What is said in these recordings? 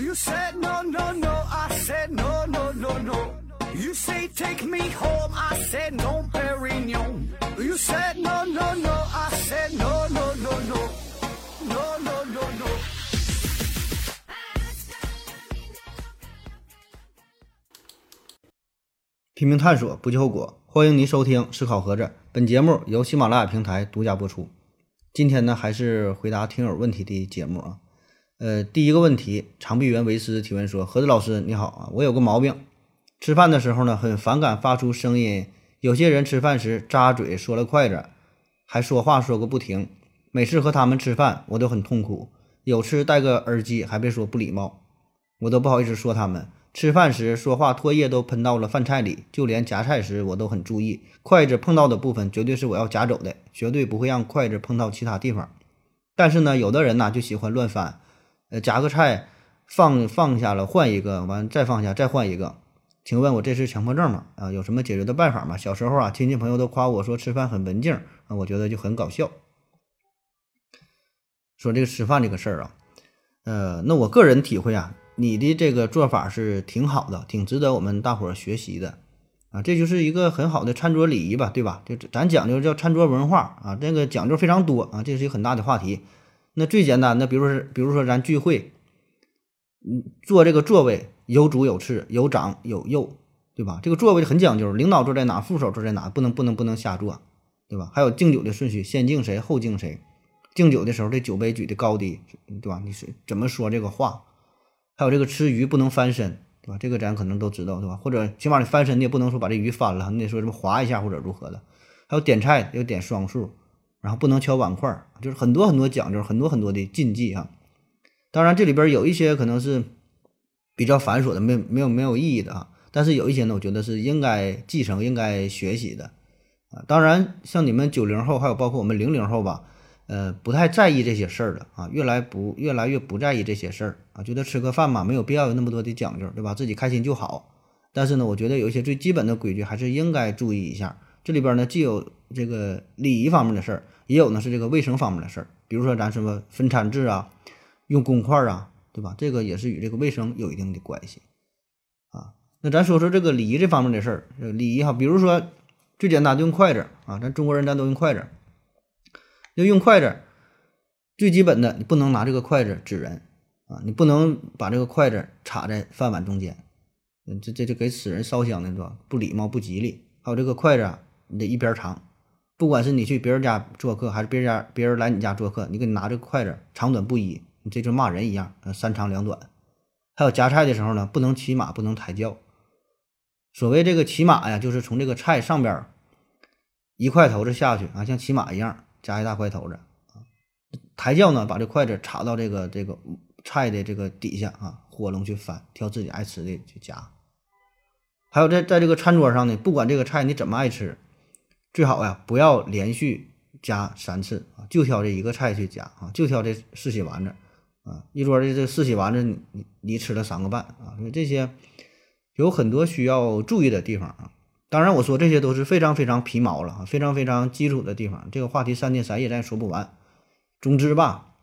You said no, no, no. I said no, no, no, no. You say take me home. I said no, Perignon. You said no, no, no. I said no, no, no, no. No, no, no, no. 拼命探索，不计后果。欢迎您收听《思考盒子》，本节目由喜马拉雅平台独家播出。今天呢，还是回答听友问题的节目啊。呃，第一个问题，长臂猿维斯提问说：“盒子老师你好啊，我有个毛病，吃饭的时候呢，很反感发出声音。有些人吃饭时扎嘴说了筷子，还说话说个不停。每次和他们吃饭，我都很痛苦。有次戴个耳机，还被说不礼貌，我都不好意思说他们。吃饭时说话唾液都喷到了饭菜里，就连夹菜时我都很注意，筷子碰到的部分绝对是我要夹走的，绝对不会让筷子碰到其他地方。但是呢，有的人呢就喜欢乱翻，呃，夹个菜放放下了换一个，完再放下再换一个。请问我这是强迫症吗？啊，有什么解决的办法吗？小时候啊，亲戚朋友都夸我说吃饭很文静啊，我觉得就很搞笑。说这个吃饭这个事儿啊，呃，那我个人体会啊。你的这个做法是挺好的，挺值得我们大伙儿学习的，啊，这就是一个很好的餐桌礼仪吧，对吧？就咱讲究叫餐桌文化啊，这个讲究非常多啊，这是一个很大的话题。那最简单的，比如说，比如说咱聚会，嗯，坐这个座位有主有次，有长有幼，对吧？这个座位很讲究，领导坐在哪，副手坐在哪，不能不能不能瞎坐，对吧？还有敬酒的顺序，先敬谁，后敬谁。敬酒的时候，这酒杯举的高低，对吧？你是怎么说这个话？还有这个吃鱼不能翻身，对吧？这个咱可能都知道，对吧？或者起码你翻身，你也不能说把这鱼翻了，你得说什么划一下或者如何的。还有点菜要点双数，然后不能敲碗筷，就是很多很多讲究，很多很多的禁忌啊。当然这里边有一些可能是比较繁琐的，没没有没有意义的啊。但是有一些呢，我觉得是应该继承、应该学习的啊。当然像你们九零后，还有包括我们零零后吧。呃，不太在意这些事儿了啊，越来不越来越不在意这些事儿啊，觉得吃个饭嘛，没有必要有那么多的讲究，对吧？自己开心就好。但是呢，我觉得有一些最基本的规矩还是应该注意一下。这里边呢，既有这个礼仪方面的事儿，也有呢是这个卫生方面的事儿。比如说咱什么分餐制啊，用公筷啊，对吧？这个也是与这个卫生有一定的关系啊。那咱说说这个礼仪这方面的事儿，礼仪哈，比如说最简单的用筷子啊，咱中国人咱都用筷子。要用筷子，最基本的，你不能拿这个筷子指人啊，你不能把这个筷子插在饭碗中间，嗯，这这就给死人烧香的是吧？不礼貌，不吉利。还有这个筷子啊，你得一边长，不管是你去别人家做客，还是别人家别人来你家做客，你给你拿这个筷子长短不一，你这就骂人一样，三长两短。还有夹菜的时候呢，不能骑马，不能抬轿。所谓这个骑马呀，就是从这个菜上边一块头子下去啊，像骑马一样。夹一大块头子，抬轿呢，把这筷子插到这个这个菜的这个底下啊，火龙去翻，挑自己爱吃的去夹。还有在在这个餐桌上呢，不管这个菜你怎么爱吃，最好呀不要连续加三次啊，就挑这一个菜去加啊，就挑这四喜丸子啊，一桌的这四喜丸子你你吃了三个半啊，所以这些有很多需要注意的地方啊。当然，我说这些都是非常非常皮毛了啊，非常非常基础的地方。这个话题三天三夜咱也说不完。总之吧，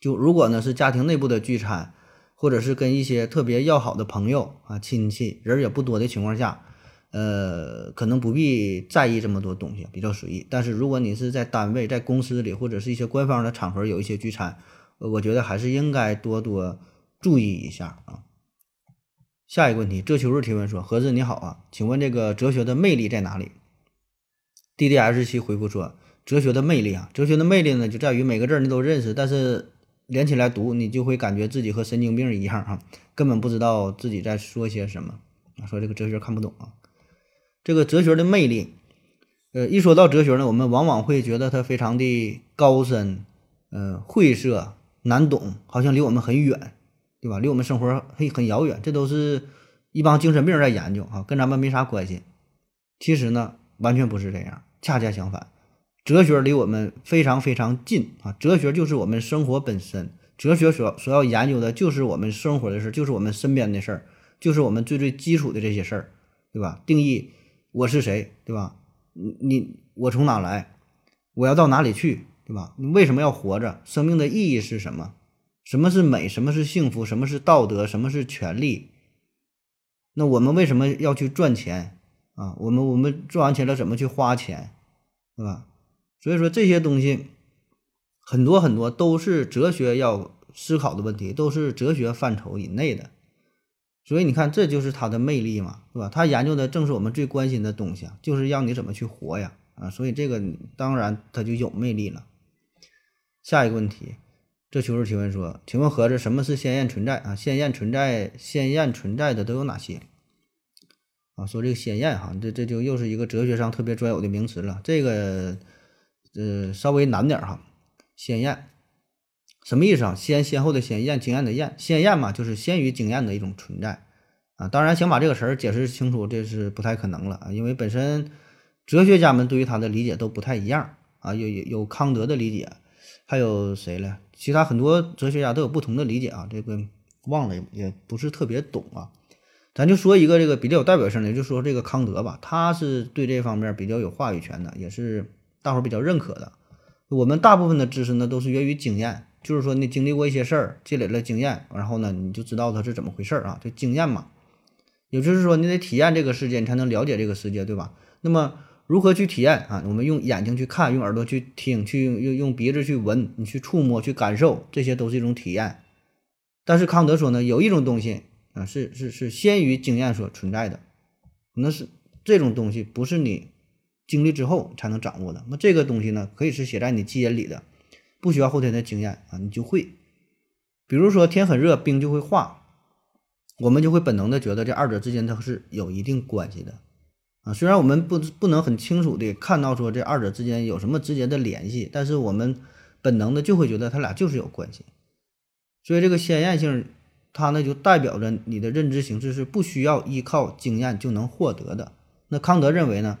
就如果呢是家庭内部的聚餐，或者是跟一些特别要好的朋友啊、亲戚人也不多的情况下，呃，可能不必在意这么多东西，比较随意。但是如果你是在单位、在公司里或者是一些官方的场合有一些聚餐，我觉得还是应该多多注意一下啊。下一个问题，这秋日提问说：“何子你好啊，请问这个哲学的魅力在哪里？”D D S 七回复说：“哲学的魅力啊，哲学的魅力呢，就在于每个字你都认识，但是连起来读，你就会感觉自己和神经病一样啊，根本不知道自己在说些什么。说这个哲学看不懂啊，这个哲学的魅力，呃，一说到哲学呢，我们往往会觉得它非常的高深，呃，晦涩难懂，好像离我们很远。”对吧？离我们生活很很遥远，这都是一帮精神病在研究啊，跟咱们没啥关系。其实呢，完全不是这样，恰恰相反，哲学离我们非常非常近啊。哲学就是我们生活本身，哲学所所要研究的就是我们生活的事儿，就是我们身边的事儿，就是我们最最基础的这些事儿，对吧？定义我是谁，对吧？你你我从哪来？我要到哪里去，对吧？你为什么要活着？生命的意义是什么？什么是美？什么是幸福？什么是道德？什么是权利？那我们为什么要去赚钱啊？我们我们赚完钱了怎么去花钱，对吧？所以说这些东西很多很多都是哲学要思考的问题，都是哲学范畴以内的。所以你看，这就是它的魅力嘛，是吧？他研究的正是我们最关心的东西啊，就是让你怎么去活呀，啊！所以这个当然它就有魅力了。下一个问题，这求是提问说，请问盒子什么是鲜艳存在啊？鲜艳存在，鲜艳存在的都有哪些？啊，说这个鲜艳哈，这这就又是一个哲学上特别专有的名词了，这个呃稍微难点哈。鲜艳什么意思啊？先先后的先，验经验的验先验嘛，就是先于经验的一种存在啊。当然想把这个词儿解释清楚，这是不太可能了啊，因为本身哲学家们对于它的理解都不太一样啊，有有有康德的理解。还有谁了？其他很多哲学家都有不同的理解啊，这个忘了也不是特别懂啊。咱就说一个这个比较有代表性的，就说这个康德吧，他是对这方面比较有话语权的，也是大伙儿比较认可的。我们大部分的知识呢，都是源于经验，就是说你经历过一些事儿，积累了经验，然后呢，你就知道它是怎么回事儿啊，这经验嘛。也就是说，你得体验这个世界，你才能了解这个世界，对吧？那么。如何去体验啊？我们用眼睛去看，用耳朵去听，去用用用鼻子去闻，你去触摸、去感受，这些都是一种体验。但是康德说呢，有一种东西啊，是是是先于经验所存在的，那是这种东西不是你经历之后才能掌握的。那这个东西呢，可以是写在你基因里的，不需要后天的经验啊，你就会。比如说天很热，冰就会化，我们就会本能的觉得这二者之间它是有一定关系的。啊，虽然我们不不能很清楚的看到说这二者之间有什么直接的联系，但是我们本能的就会觉得它俩就是有关系。所以这个鲜艳性，它呢就代表着你的认知形式是不需要依靠经验就能获得的。那康德认为呢，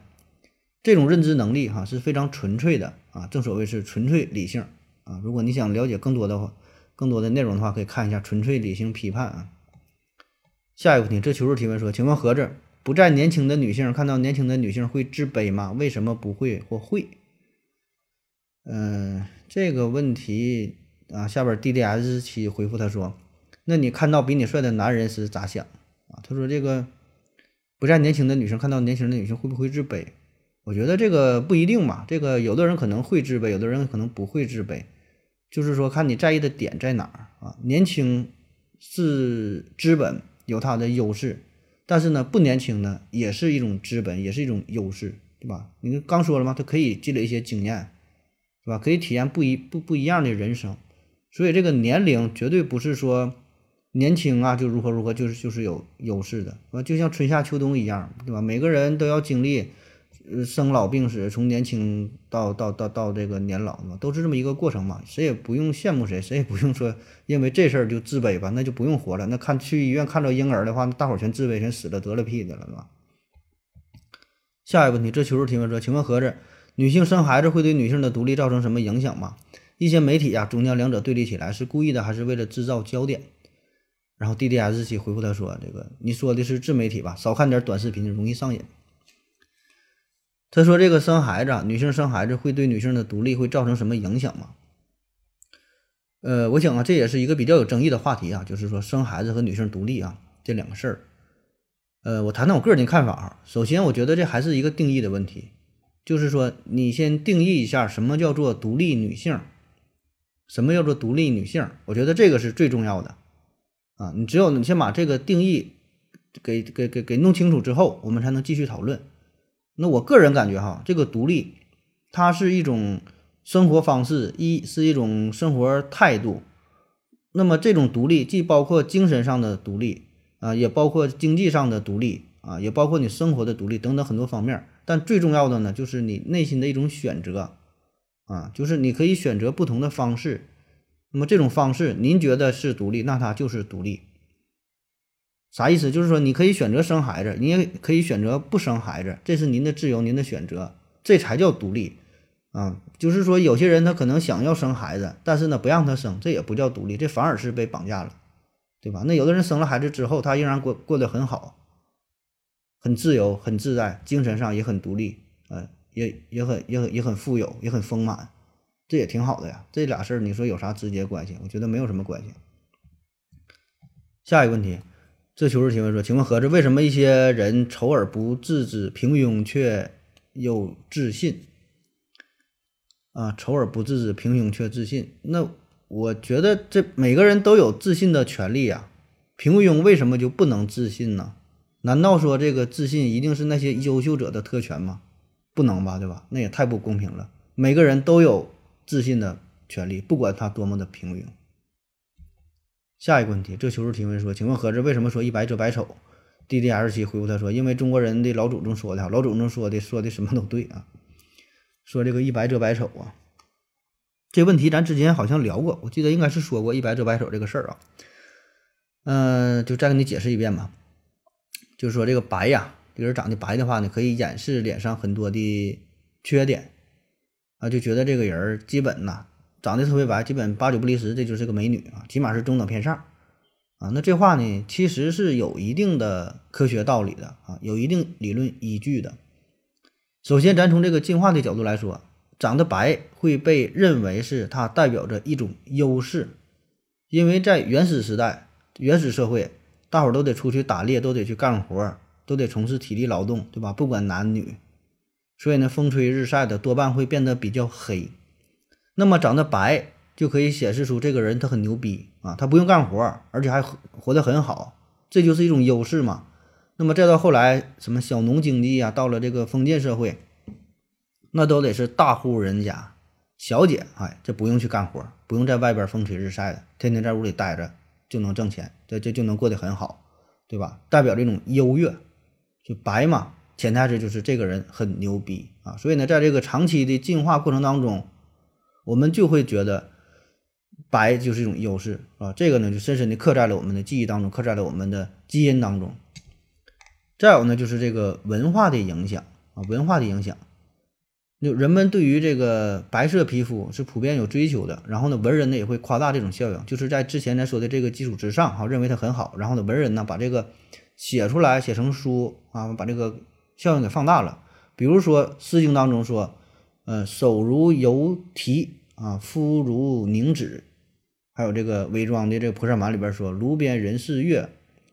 这种认知能力哈是非常纯粹的啊，正所谓是纯粹理性啊。如果你想了解更多的话，更多的内容的话，可以看一下《纯粹理性批判》啊。下一个问题，这求助提问说，请问盒子。不再年轻的女性看到年轻的女性会自卑吗？为什么不会或会？嗯，这个问题啊，下边 D D S 七回复他说：“那你看到比你帅的男人时咋想啊？”他说：“这个不再年轻的女生看到年轻的女性会不会自卑？我觉得这个不一定嘛。这个有的人可能会自卑，有的人可能不会自卑，就是说看你在意的点在哪儿啊。年轻是资本，有它的优势。”但是呢，不年轻呢，也是一种资本，也是一种优势，对吧？你刚说了嘛，他可以积累一些经验，是吧？可以体验不一不不一样的人生，所以这个年龄绝对不是说年轻啊就如何如何，就是就是有优势的，啊，就像春夏秋冬一样，对吧？每个人都要经历。生老病死，从年轻到到到到这个年老嘛，都是这么一个过程嘛。谁也不用羡慕谁，谁也不用说因为这事儿就自卑吧，那就不用活了。那看去医院看着婴儿的话，大伙全自卑，全死了得了屁的了，是吧？下一个问题，这求助提问说，请问盒子，女性生孩子会对女性的独立造成什么影响吗？一些媒体呀，总将两者对立起来，是故意的还是为了制造焦点？然后 D D S 七回复他说，这个你说的是自媒体吧？少看点短视频容易上瘾。他说：“这个生孩子，女性生孩子会对女性的独立会造成什么影响吗？”呃，我想啊，这也是一个比较有争议的话题啊，就是说生孩子和女性独立啊这两个事儿。呃，我谈谈我个人的看法。首先，我觉得这还是一个定义的问题，就是说你先定义一下什么叫做独立女性，什么叫做独立女性？我觉得这个是最重要的啊。你只有你先把这个定义给给给给弄清楚之后，我们才能继续讨论。那我个人感觉哈，这个独立，它是一种生活方式，一是一种生活态度。那么这种独立既包括精神上的独立啊，也包括经济上的独立啊，也包括你生活的独立等等很多方面。但最重要的呢，就是你内心的一种选择啊，就是你可以选择不同的方式。那么这种方式您觉得是独立，那它就是独立。啥意思？就是说，你可以选择生孩子，你也可以选择不生孩子，这是您的自由，您的选择，这才叫独立啊！就是说，有些人他可能想要生孩子，但是呢，不让他生，这也不叫独立，这反而是被绑架了，对吧？那有的人生了孩子之后，他仍然过过得很好，很自由，很自在，精神上也很独立，呃，也也很也很也很富有，也很丰满，这也挺好的呀。这俩事儿你说有啥直接关系？我觉得没有什么关系。下一个问题，这求是提问说，请问何子为什么一些人丑而不自知，平庸却又自信？啊，丑而不自知，平庸却自信。那我觉得这每个人都有自信的权利呀。平庸为什么就不能自信呢？难道说这个自信一定是那些优秀者的特权吗？不能吧，对吧？那也太不公平了。每个人都有自信的权利，不管他多么的平庸。下一个问题，这求助提问说：“请问何志为什么说一白遮百丑？”D D S 七回复他说：“因为中国人的老祖宗说的，老祖宗说的说的什么都对啊。说这个一白遮百丑啊，这问题咱之前好像聊过，我记得应该是说过一白遮百丑这个事儿啊。嗯，就再给你解释一遍吧。就是说这个白呀，这个人长得白的话呢，可以掩饰脸上很多的缺点啊，就觉得这个人基本呐。”长得特别白，基本八九不离十，这就是个美女啊，起码是中等偏上啊。那这话呢，其实是有一定的科学道理的啊，有一定理论依据的。首先，咱从这个进化的角度来说，长得白会被认为是它代表着一种优势，因为在原始时代、原始社会，大伙儿都得出去打猎，都得去干活，都得从事体力劳动，对吧？不管男女，所以呢，风吹日晒的多半会变得比较黑。那么长得白就可以显示出这个人他很牛逼啊，他不用干活，而且还活得很好，这就是一种优势嘛。那么再到后来，什么小农经济啊，到了这个封建社会，那都得是大户人家小姐，哎，这不用去干活，不用在外边风吹日晒的，天天在屋里待着就能挣钱，这这就能过得很好，对吧？代表这种优越，就白嘛，潜台词就是这个人很牛逼啊。所以呢，在这个长期的进化过程当中。我们就会觉得白就是一种优势，啊，这个呢就深深的刻在了我们的记忆当中，刻在了我们的基因当中。再有呢，就是这个文化的影响啊，文化的影响，就人们对于这个白色皮肤是普遍有追求的。然后呢，文人呢也会夸大这种效应，就是在之前咱说的这个基础之上，哈，认为它很好。然后呢，文人呢把这个写出来，写成书啊，把这个效应给放大了。比如说《诗经》当中说。呃，手如油提啊，肤如凝脂，还有这个伪装的这个《菩萨蛮》里边说，炉边人似月，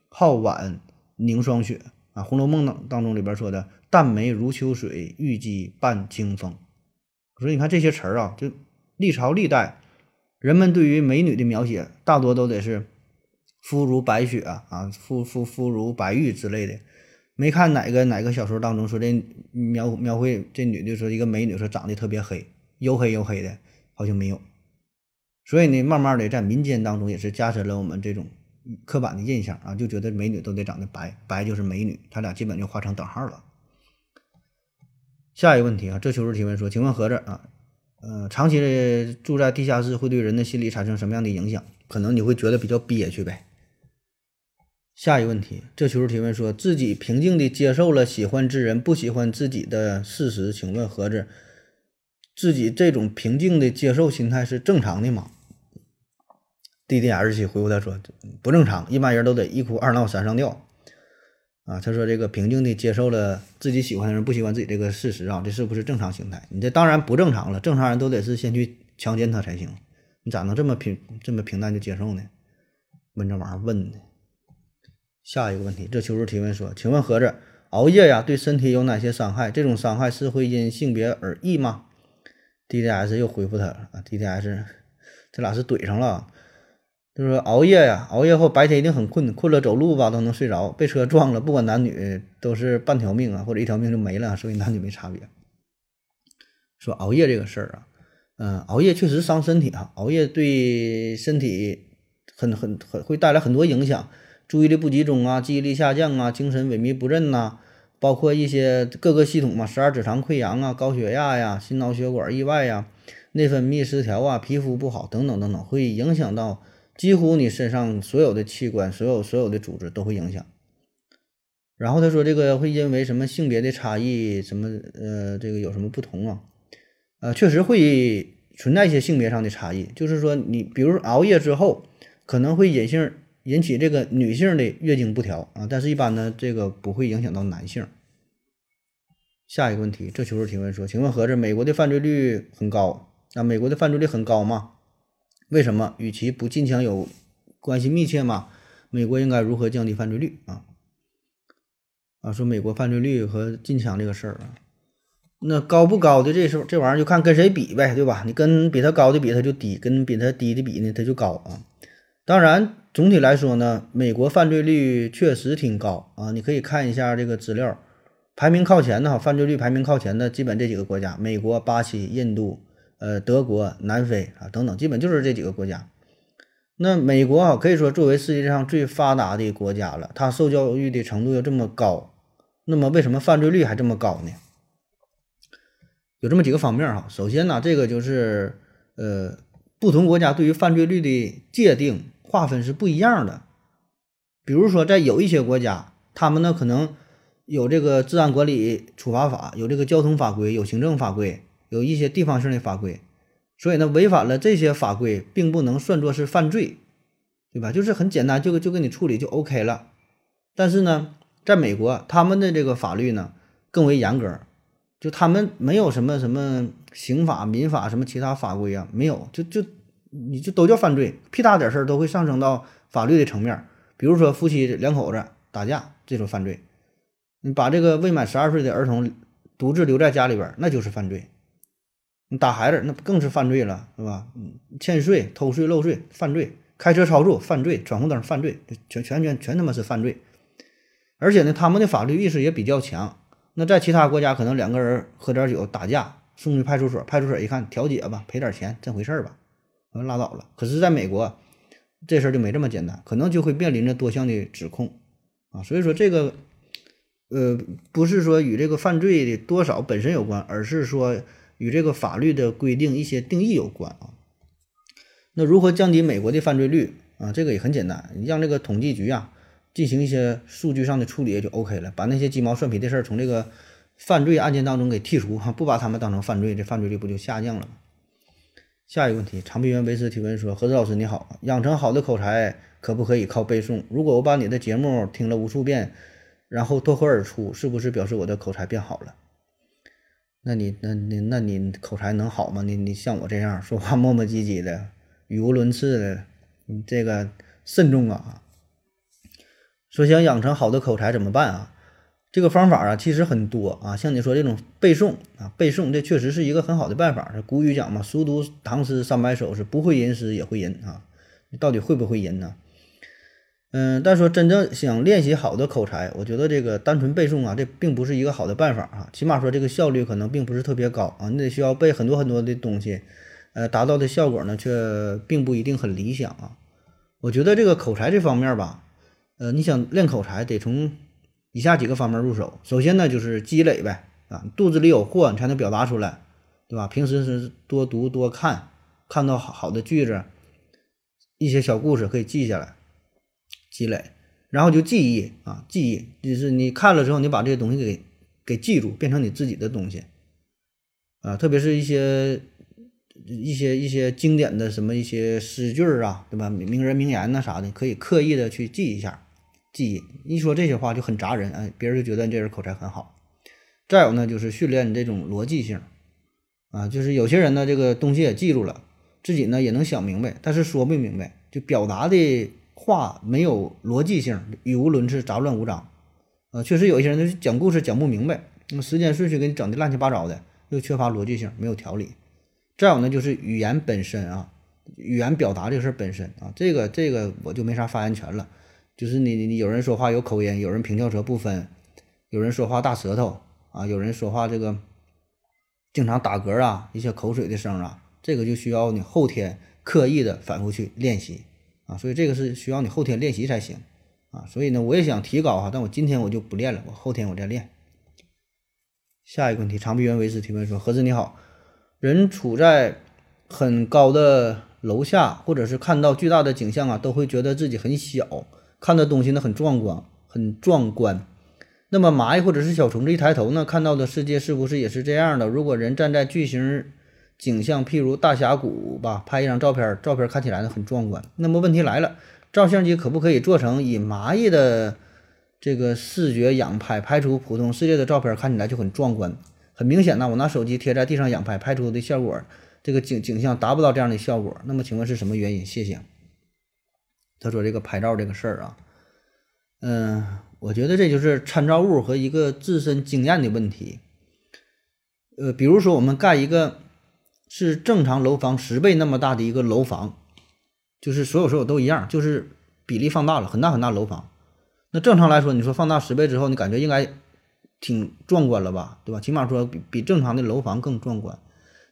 皓腕凝霜雪啊，《红楼梦》当当中里边说的，淡眉如秋水，玉肌伴清风。所以你看这些词儿啊，就历朝历代人们对于美女的描写，大多都得是肤如白雪啊，肤肤肤如白玉之类的。没看哪个哪个小说当中说这描描绘这女的说一个美女说长得特别黑，黝黑黝黑的，好像没有。所以呢，慢慢的在民间当中也是加深了我们这种刻板的印象啊，就觉得美女都得长得白，白就是美女，他俩基本就画成等号了。下一个问题啊，这求助提问说，请问盒子啊，呃，长期的住在地下室会对人的心理产生什么样的影响？可能你会觉得比较憋屈呗。下一个问题，这求助提问说自己平静的接受了喜欢之人不喜欢自己的事实，请问盒子，自己这种平静的接受心态是正常的吗？D D S 七回复他说不正常，一般人都得一哭二闹三上吊啊。他说这个平静地接受了自己喜欢的人不喜欢自己这个事实啊，这是不是正常心态？你这当然不正常了，正常人都得是先去强奸他才行，你咋能这么平这么平淡就接受呢？问这玩意儿问的。下一个问题，这求助提问说：“请问盒子，熬夜呀对身体有哪些伤害？这种伤害是会因性别而异吗？”D D S 又回复他了啊，D D S，这俩是怼上了。就说熬夜呀，熬夜后白天一定很困，困了走路吧都能睡着，被车撞了，不管男女都是半条命啊，或者一条命就没了，所以男女没差别。说熬夜这个事儿啊，嗯，熬夜确实伤身体啊，熬夜对身体很很很会带来很多影响。注意力不集中啊，记忆力下降啊，精神萎靡不振呐，包括一些各个系统嘛，十二指肠溃疡啊，高血压呀，心脑血管意外呀，内分泌失调啊，皮肤不好等等等等，会影响到几乎你身上所有的器官，所有所有的组织都会影响。然后他说这个会因为什么性别的差异，什么呃这个有什么不同啊？呃，确实会存在一些性别上的差异，就是说你比如熬夜之后可能会隐性。引起这个女性的月经不调啊，但是一般呢，这个不会影响到男性。下一个问题，这求助提问说，请问何子，美国的犯罪率很高啊，美国的犯罪率很高吗？为什么？与其不禁枪有关系密切吗？美国应该如何降低犯罪率啊？啊，说美国犯罪率和禁枪这个事儿啊，那高不高的这时候这玩意儿就看跟谁比呗，对吧？你跟比他高的比，他就低；跟比他低的比呢，他就高啊。当然，总体来说呢，美国犯罪率确实挺高啊。你可以看一下这个资料，排名靠前的哈，犯罪率排名靠前的基本这几个国家：美国、巴西、印度、呃，德国、南非啊等等，基本就是这几个国家。那美国啊，可以说作为世界上最发达的国家了，它受教育的程度又这么高，那么为什么犯罪率还这么高呢？有这么几个方面哈。首先呢，这个就是呃，不同国家对于犯罪率的界定。划分是不一样的，比如说在有一些国家，他们呢可能有这个治安管理处罚法，有这个交通法规，有行政法规，有一些地方性的法规，所以呢违反了这些法规，并不能算作是犯罪，对吧？就是很简单，就就给你处理就 OK 了。但是呢，在美国，他们的这个法律呢更为严格，就他们没有什么什么刑法、民法什么其他法规啊，没有，就就。你这都叫犯罪，屁大点事儿都会上升到法律的层面。比如说夫妻两口子打架，这种犯罪；你把这个未满十二岁的儿童独自留在家里边，那就是犯罪。你打孩子，那更是犯罪了，是吧？嗯，欠税、偷税漏税，犯罪；开车超速，犯罪；闯红灯，犯罪，全全全全他妈是犯罪。而且呢，他们的法律意识也比较强。那在其他国家，可能两个人喝点酒打架，送去派出所，派出所一看调解吧，赔点钱，这回事儿吧。拉倒了。可是，在美国，这事儿就没这么简单，可能就会面临着多项的指控啊。所以说，这个呃，不是说与这个犯罪的多少本身有关，而是说与这个法律的规定一些定义有关啊。那如何降低美国的犯罪率啊？这个也很简单，你让这个统计局啊进行一些数据上的处理也就 OK 了，把那些鸡毛蒜皮的事儿从这个犯罪案件当中给剔除哈，不把他们当成犯罪，这犯罪率不就下降了吗？下一个问题，长臂猿维斯提问说：“何子老师你好，养成好的口才可不可以靠背诵？如果我把你的节目听了无数遍，然后脱口而出，是不是表示我的口才变好了？那你那你那你口才能好吗？你你像我这样说话磨磨唧唧的，语无伦次的，你这个慎重啊！说想养成好的口才怎么办啊？”这个方法啊，其实很多啊，像你说这种背诵啊，背诵这确实是一个很好的办法。古语讲嘛，“熟读唐诗三百首，是不会吟诗也会吟”啊。你到底会不会吟呢？嗯，但说真正想练习好的口才，我觉得这个单纯背诵啊，这并不是一个好的办法啊。起码说这个效率可能并不是特别高啊。你得需要背很多很多的东西，呃，达到的效果呢，却并不一定很理想啊。我觉得这个口才这方面吧，呃，你想练口才，得从以下几个方面入手，首先呢就是积累呗，啊，肚子里有货你才能表达出来，对吧？平时是多读多看，看到好好的句子，一些小故事可以记下来，积累，然后就记忆啊，记忆就是你看了之后，你把这些东西给给记住，变成你自己的东西，啊，特别是一些一些一些经典的什么一些诗句啊，对吧？名人名言呐啥的，可以刻意的去记一下。记忆一说这些话就很扎人，哎，别人就觉得你这人口才很好。再有呢，就是训练你这种逻辑性，啊，就是有些人呢，这个东西也记住了，自己呢也能想明白，但是说不明白，就表达的话没有逻辑性，语无伦次，杂乱无章。啊，确实有一些人就讲故事讲不明白，那么时间顺序给你整的乱七八糟的，又缺乏逻辑性，没有条理。再有呢，就是语言本身啊，语言表达这个事儿本身啊，这个这个我就没啥发言权了。就是你你你有人说话有口音，有人平翘舌不分，有人说话大舌头啊，有人说话这个经常打嗝啊，一些口水的声啊，这个就需要你后天刻意的反复去练习啊，所以这个是需要你后天练习才行啊，所以呢，我也想提高哈，但我今天我就不练了，我后天我再练。下一个问题，长臂猿维斯提问说：何子你好，人处在很高的楼下，或者是看到巨大的景象啊，都会觉得自己很小。看的东西呢很壮观，很壮观。那么蚂蚁或者是小虫子一抬头呢，看到的世界是不是也是这样的？如果人站在巨型景象，譬如大峡谷吧，拍一张照片，照片看起来呢很壮观。那么问题来了，照相机可不可以做成以蚂蚁的这个视觉仰拍，拍出普通世界的照片，看起来就很壮观？很明显呢，我拿手机贴在地上仰拍，拍出的效果，这个景景象达不到这样的效果。那么请问是什么原因？谢谢。他说这个拍照这个事儿啊，嗯，我觉得这就是参照物和一个自身经验的问题。呃，比如说我们盖一个是正常楼房十倍那么大的一个楼房，就是所有所有都一样，就是比例放大了，很大很大楼房。那正常来说，你说放大十倍之后，你感觉应该挺壮观了吧，对吧？起码说比比正常的楼房更壮观。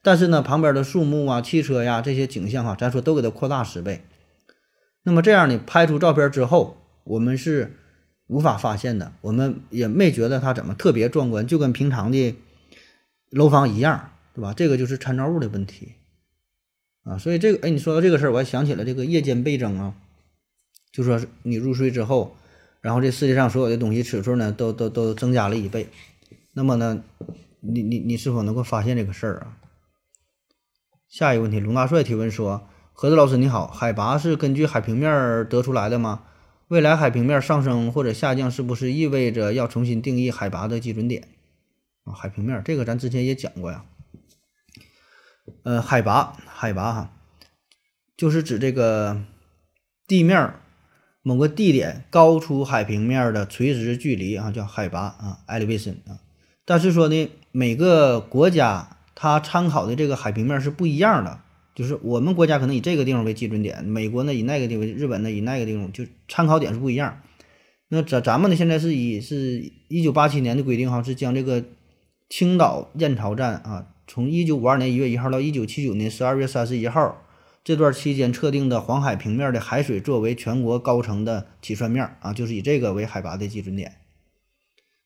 但是呢，旁边的树木啊、汽车呀这些景象哈，咱说都给它扩大十倍。那么这样你拍出照片之后，我们是无法发现的，我们也没觉得它怎么特别壮观，就跟平常的楼房一样，对吧？这个就是参照物的问题啊。所以这个，哎，你说到这个事儿，我还想起了这个夜间倍增啊，就说你入睡之后，然后这世界上所有的东西尺寸呢，都都都增加了一倍。那么呢，你你你是否能够发现这个事儿啊？下一个问题，龙大帅提问说。何子老师你好，海拔是根据海平面得出来的吗？未来海平面上升或者下降，是不是意味着要重新定义海拔的基准点？啊，海平面这个咱之前也讲过呀。呃，海拔，海拔哈，就是指这个地面某个地点高出海平面的垂直距离啊，叫海拔啊，elevation 啊。但是说呢，每个国家它参考的这个海平面是不一样的。就是我们国家可能以这个地方为基准点，美国呢以那个地方，日本呢以那个地方，就参考点是不一样。那咱咱们呢现在是以是一九八七年的规定哈，是将这个青岛燕巢站啊，从一九五二年一月一号到一九七九年十二月三十一号这段期间测定的黄海平面的海水作为全国高层的起算面啊，就是以这个为海拔的基准点。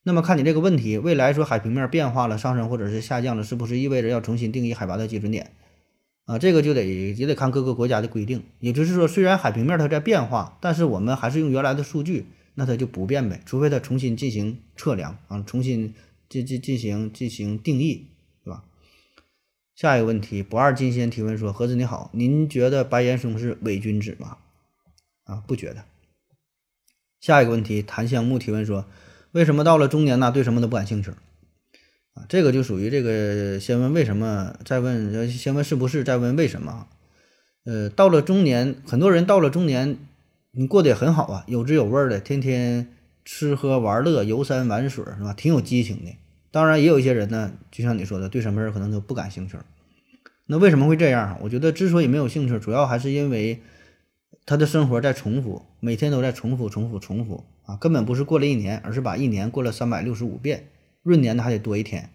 那么看你这个问题，未来说海平面变化了，上升或者是下降了，是不是意味着要重新定义海拔的基准点？啊，这个就得也得看各个国家的规定。也就是说，虽然海平面它在变化，但是我们还是用原来的数据，那它就不变呗。除非它重新进行测量啊，重新进进进行进行定义，对吧？下一个问题，不二金仙提问说：何子你好，您觉得白岩松是伪君子吗？啊，不觉得。下一个问题，檀香木提问说：为什么到了中年呢，对什么都不感兴趣？这个就属于这个先问为什么，再问先问是不是，再问为什么。呃，到了中年，很多人到了中年，你过得也很好啊，有滋有味的，天天吃喝玩乐，游山玩水，是吧？挺有激情的。当然，也有一些人呢，就像你说的，对什么事可能都不感兴趣。那为什么会这样？我觉得之所以没有兴趣，主要还是因为他的生活在重复，每天都在重复、重复、重复啊，根本不是过了一年，而是把一年过了三百六十五遍。闰年的还得多一天，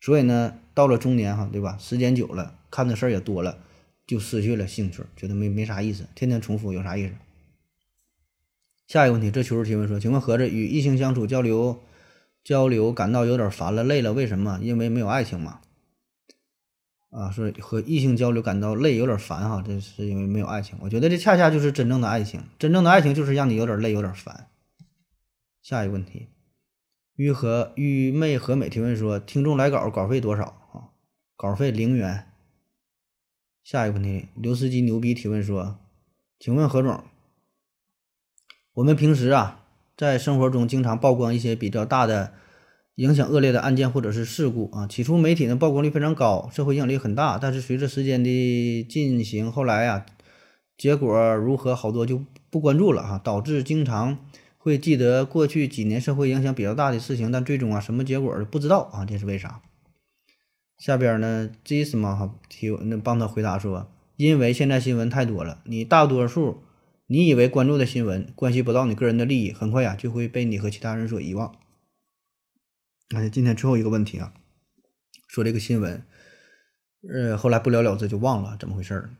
所以呢，到了中年哈，对吧？时间久了，看的事儿也多了，就失去了兴趣，觉得没没啥意思，天天重复有啥意思？下一个问题，这求助提问说，请问合着与异性相处交流交流感到有点烦了累了，为什么？因为没有爱情嘛？啊，说和异性交流感到累有点烦哈，这是因为没有爱情。我觉得这恰恰就是真正的爱情，真正的爱情就是让你有点累有点烦。下一个问题。玉和玉妹和美提问说：“听众来稿稿费多少啊？稿费零元。”下一个问题，刘司机牛逼提问说：“请问何总，我们平时啊，在生活中经常曝光一些比较大的、影响恶劣的案件或者是事故啊。起初媒体的曝光率非常高，社会影响力很大，但是随着时间的进行，后来啊，结果如何，好多就不关注了哈，导致经常。”会记得过去几年社会影响比较大的事情，但最终啊什么结果不知道啊，这是为啥？下边呢 j i s m 哈提那帮他回答说，因为现在新闻太多了，你大多数你以为关注的新闻关系不到你个人的利益，很快呀就会被你和其他人所遗忘。哎，今天最后一个问题啊，说这个新闻，呃，后来不了了之就忘了怎么回事儿。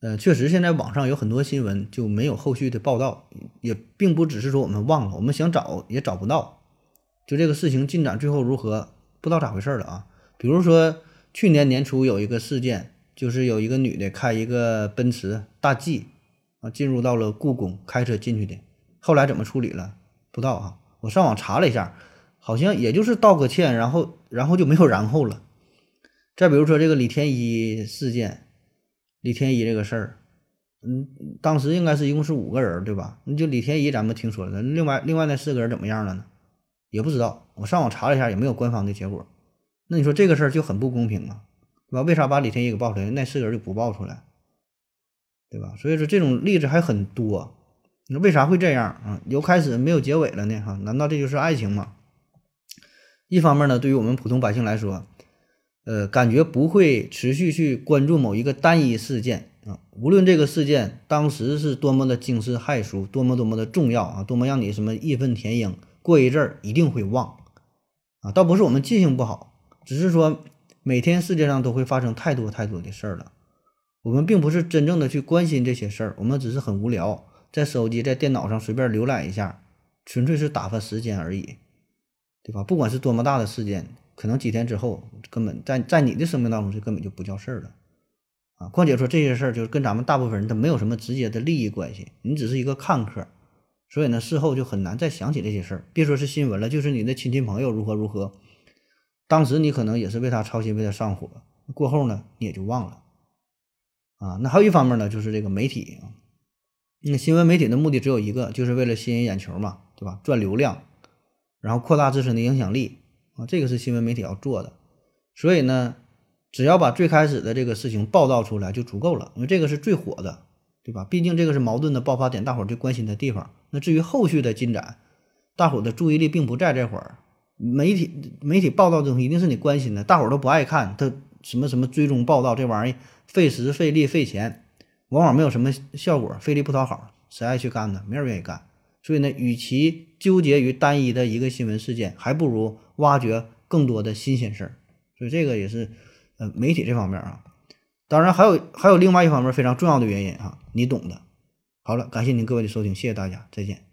呃，确实，现在网上有很多新闻就没有后续的报道，也并不只是说我们忘了，我们想找也找不到。就这个事情进展最后如何，不知道咋回事了啊？比如说去年年初有一个事件，就是有一个女的开一个奔驰大 G 啊，进入到了故宫，开车进去的，后来怎么处理了？不知道啊。我上网查了一下，好像也就是道个歉，然后然后就没有然后了。再比如说这个李天一事件。李天一这个事儿，嗯，当时应该是一共是五个人，对吧？那就李天一咱们听说了，另外另外那四个人怎么样了呢？也不知道。我上网查了一下，也没有官方的结果。那你说这个事儿就很不公平啊，对吧？为啥把李天一给爆出来，那四个人就不爆出来，对吧？所以说这种例子还很多。那为啥会这样啊？由开始没有结尾了呢？哈，难道这就是爱情吗？一方面呢，对于我们普通百姓来说，呃，感觉不会持续去关注某一个单一事件啊，无论这个事件当时是多么的惊世骇俗，多么多么的重要啊，多么让你什么义愤填膺，过一阵儿一定会忘啊。倒不是我们记性不好，只是说每天世界上都会发生太多太多的事儿了，我们并不是真正的去关心这些事儿，我们只是很无聊。在手机、在电脑上随便浏览一下，纯粹是打发时间而已，对吧？不管是多么大的事件，可能几天之后，根本在在你的生命当中，这根本就不叫事儿了，啊！况且说这些事儿，就是跟咱们大部分人他没有什么直接的利益关系，你只是一个看客，所以呢，事后就很难再想起这些事儿。别说是新闻了，就是你的亲戚朋友如何如何，当时你可能也是为他操心，为他上火，过后呢，你也就忘了，啊！那还有一方面呢，就是这个媒体啊。那新闻媒体的目的只有一个，就是为了吸引眼球嘛，对吧？赚流量，然后扩大自身的影响力啊，这个是新闻媒体要做的。所以呢，只要把最开始的这个事情报道出来就足够了，因为这个是最火的，对吧？毕竟这个是矛盾的爆发点，大伙儿最关心的地方。那至于后续的进展，大伙儿的注意力并不在这会儿。媒体媒体报道的东西一定是你关心的，大伙儿都不爱看，他什么什么追踪报道这玩意儿费时费力费钱。往往没有什么效果，费力不讨好，谁爱去干呢？没人愿意干。所以呢，与其纠结于单一的一个新闻事件，还不如挖掘更多的新鲜事儿。所以这个也是，呃，媒体这方面啊。当然还有还有另外一方面非常重要的原因啊，你懂的。好了，感谢您各位的收听，谢谢大家，再见。